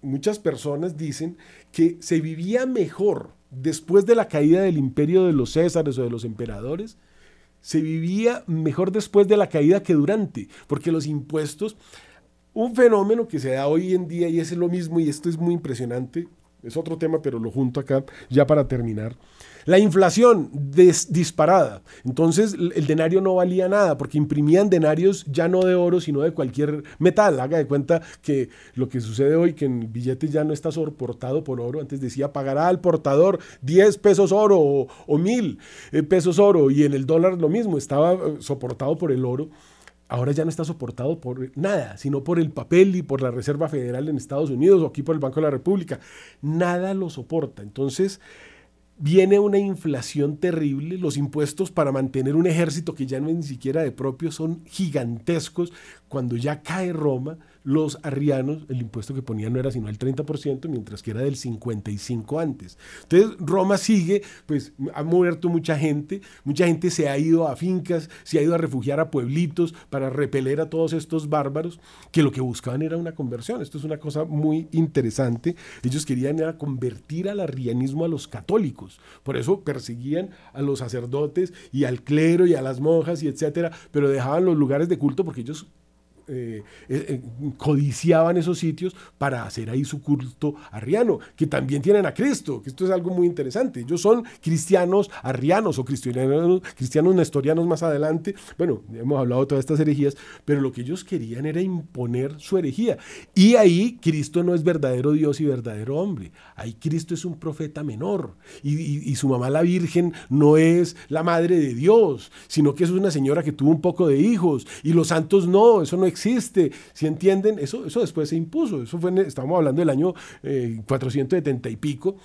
muchas personas dicen que se vivía mejor después de la caída del imperio de los Césares o de los emperadores, se vivía mejor después de la caída que durante, porque los impuestos, un fenómeno que se da hoy en día y es lo mismo y esto es muy impresionante, es otro tema, pero lo junto acá ya para terminar. La inflación disparada. Entonces el denario no valía nada porque imprimían denarios ya no de oro, sino de cualquier metal. Haga de cuenta que lo que sucede hoy, que en billetes ya no está soportado por oro. Antes decía pagará al portador 10 pesos oro o, o 1000 eh, pesos oro. Y en el dólar lo mismo, estaba eh, soportado por el oro ahora ya no está soportado por nada, sino por el papel y por la Reserva Federal en Estados Unidos o aquí por el Banco de la República. Nada lo soporta. Entonces, viene una inflación terrible, los impuestos para mantener un ejército que ya no es ni siquiera de propio son gigantescos. Cuando ya cae Roma, los arrianos, el impuesto que ponían no era sino el 30%, mientras que era del 55% antes. Entonces Roma sigue, pues ha muerto mucha gente, mucha gente se ha ido a fincas, se ha ido a refugiar a pueblitos para repeler a todos estos bárbaros, que lo que buscaban era una conversión. Esto es una cosa muy interesante. Ellos querían era convertir al arrianismo a los católicos. Por eso perseguían a los sacerdotes y al clero y a las monjas y etcétera, pero dejaban los lugares de culto porque ellos eh, eh, codiciaban esos sitios para hacer ahí su culto arriano, que también tienen a Cristo, que esto es algo muy interesante. Ellos son cristianos arrianos o cristianos, cristianos nestorianos más adelante. Bueno, hemos hablado de todas estas herejías, pero lo que ellos querían era imponer su herejía. Y ahí Cristo no es verdadero Dios y verdadero hombre. Ahí Cristo es un profeta menor. Y, y su mamá la Virgen no es la madre de Dios, sino que es una señora que tuvo un poco de hijos. Y los santos no, eso no existe. Si entienden, eso, eso después se impuso. Eso fue, estamos hablando del año 470 eh, y pico.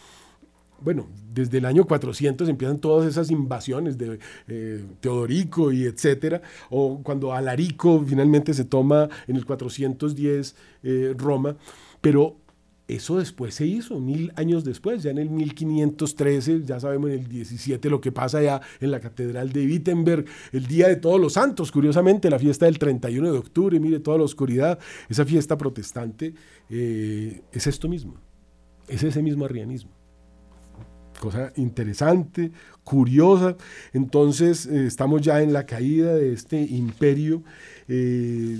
Bueno, desde el año 400 empiezan todas esas invasiones de eh, Teodorico y etcétera, o cuando Alarico finalmente se toma en el 410 eh, Roma, pero eso después se hizo, mil años después, ya en el 1513, ya sabemos en el 17 lo que pasa ya en la Catedral de Wittenberg, el Día de Todos los Santos, curiosamente, la fiesta del 31 de octubre, mire toda la oscuridad, esa fiesta protestante eh, es esto mismo, es ese mismo arrianismo. Cosa interesante, curiosa. Entonces, eh, estamos ya en la caída de este imperio. Eh,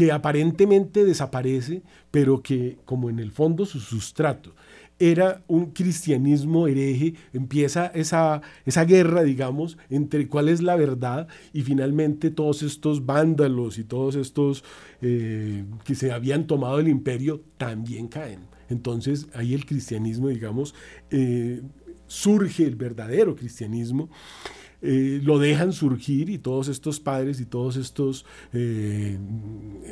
que aparentemente desaparece, pero que como en el fondo su sustrato era un cristianismo hereje, empieza esa, esa guerra, digamos, entre cuál es la verdad y finalmente todos estos vándalos y todos estos eh, que se habían tomado el imperio también caen. Entonces ahí el cristianismo, digamos, eh, surge el verdadero cristianismo. Eh, lo dejan surgir y todos estos padres y todos estos eh,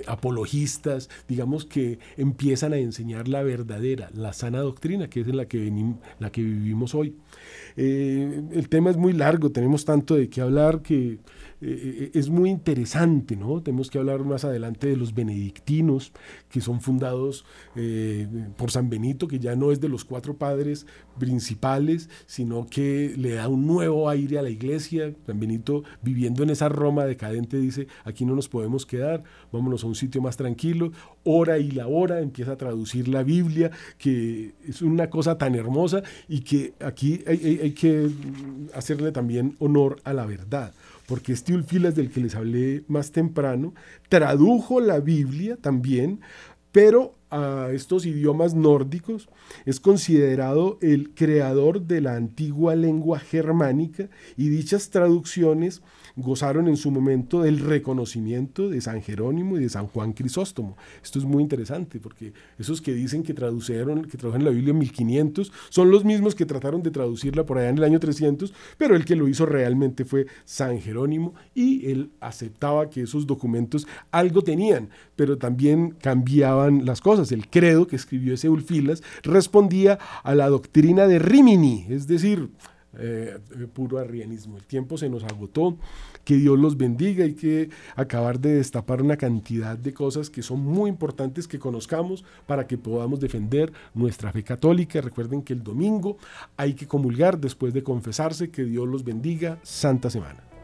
apologistas, digamos que empiezan a enseñar la verdadera, la sana doctrina, que es en la que, la que vivimos hoy. Eh, el tema es muy largo, tenemos tanto de qué hablar que eh, es muy interesante, ¿no? Tenemos que hablar más adelante de los benedictinos, que son fundados eh, por San Benito, que ya no es de los cuatro padres principales, sino que le da un nuevo aire a la iglesia. San Benito, viviendo en esa Roma decadente, dice, aquí no nos podemos quedar, vámonos a un sitio más tranquilo, hora y la hora, empieza a traducir la Biblia, que es una cosa tan hermosa y que aquí hay que hacerle también honor a la verdad porque este Ulfilas del que les hablé más temprano, tradujo la Biblia también, pero a estos idiomas nórdicos, es considerado el creador de la antigua lengua germánica y dichas traducciones gozaron en su momento del reconocimiento de San Jerónimo y de San Juan Crisóstomo. Esto es muy interesante porque esos que dicen que tradujeron, que tradujeron la Biblia en 1500 son los mismos que trataron de traducirla por allá en el año 300, pero el que lo hizo realmente fue San Jerónimo y él aceptaba que esos documentos algo tenían, pero también cambiaban las cosas. El credo que escribió ese Ulfilas respondía a la doctrina de Rimini, es decir, eh, puro arrianismo. El tiempo se nos agotó, que Dios los bendiga, hay que acabar de destapar una cantidad de cosas que son muy importantes que conozcamos para que podamos defender nuestra fe católica. Recuerden que el domingo hay que comulgar después de confesarse, que Dios los bendiga, Santa Semana.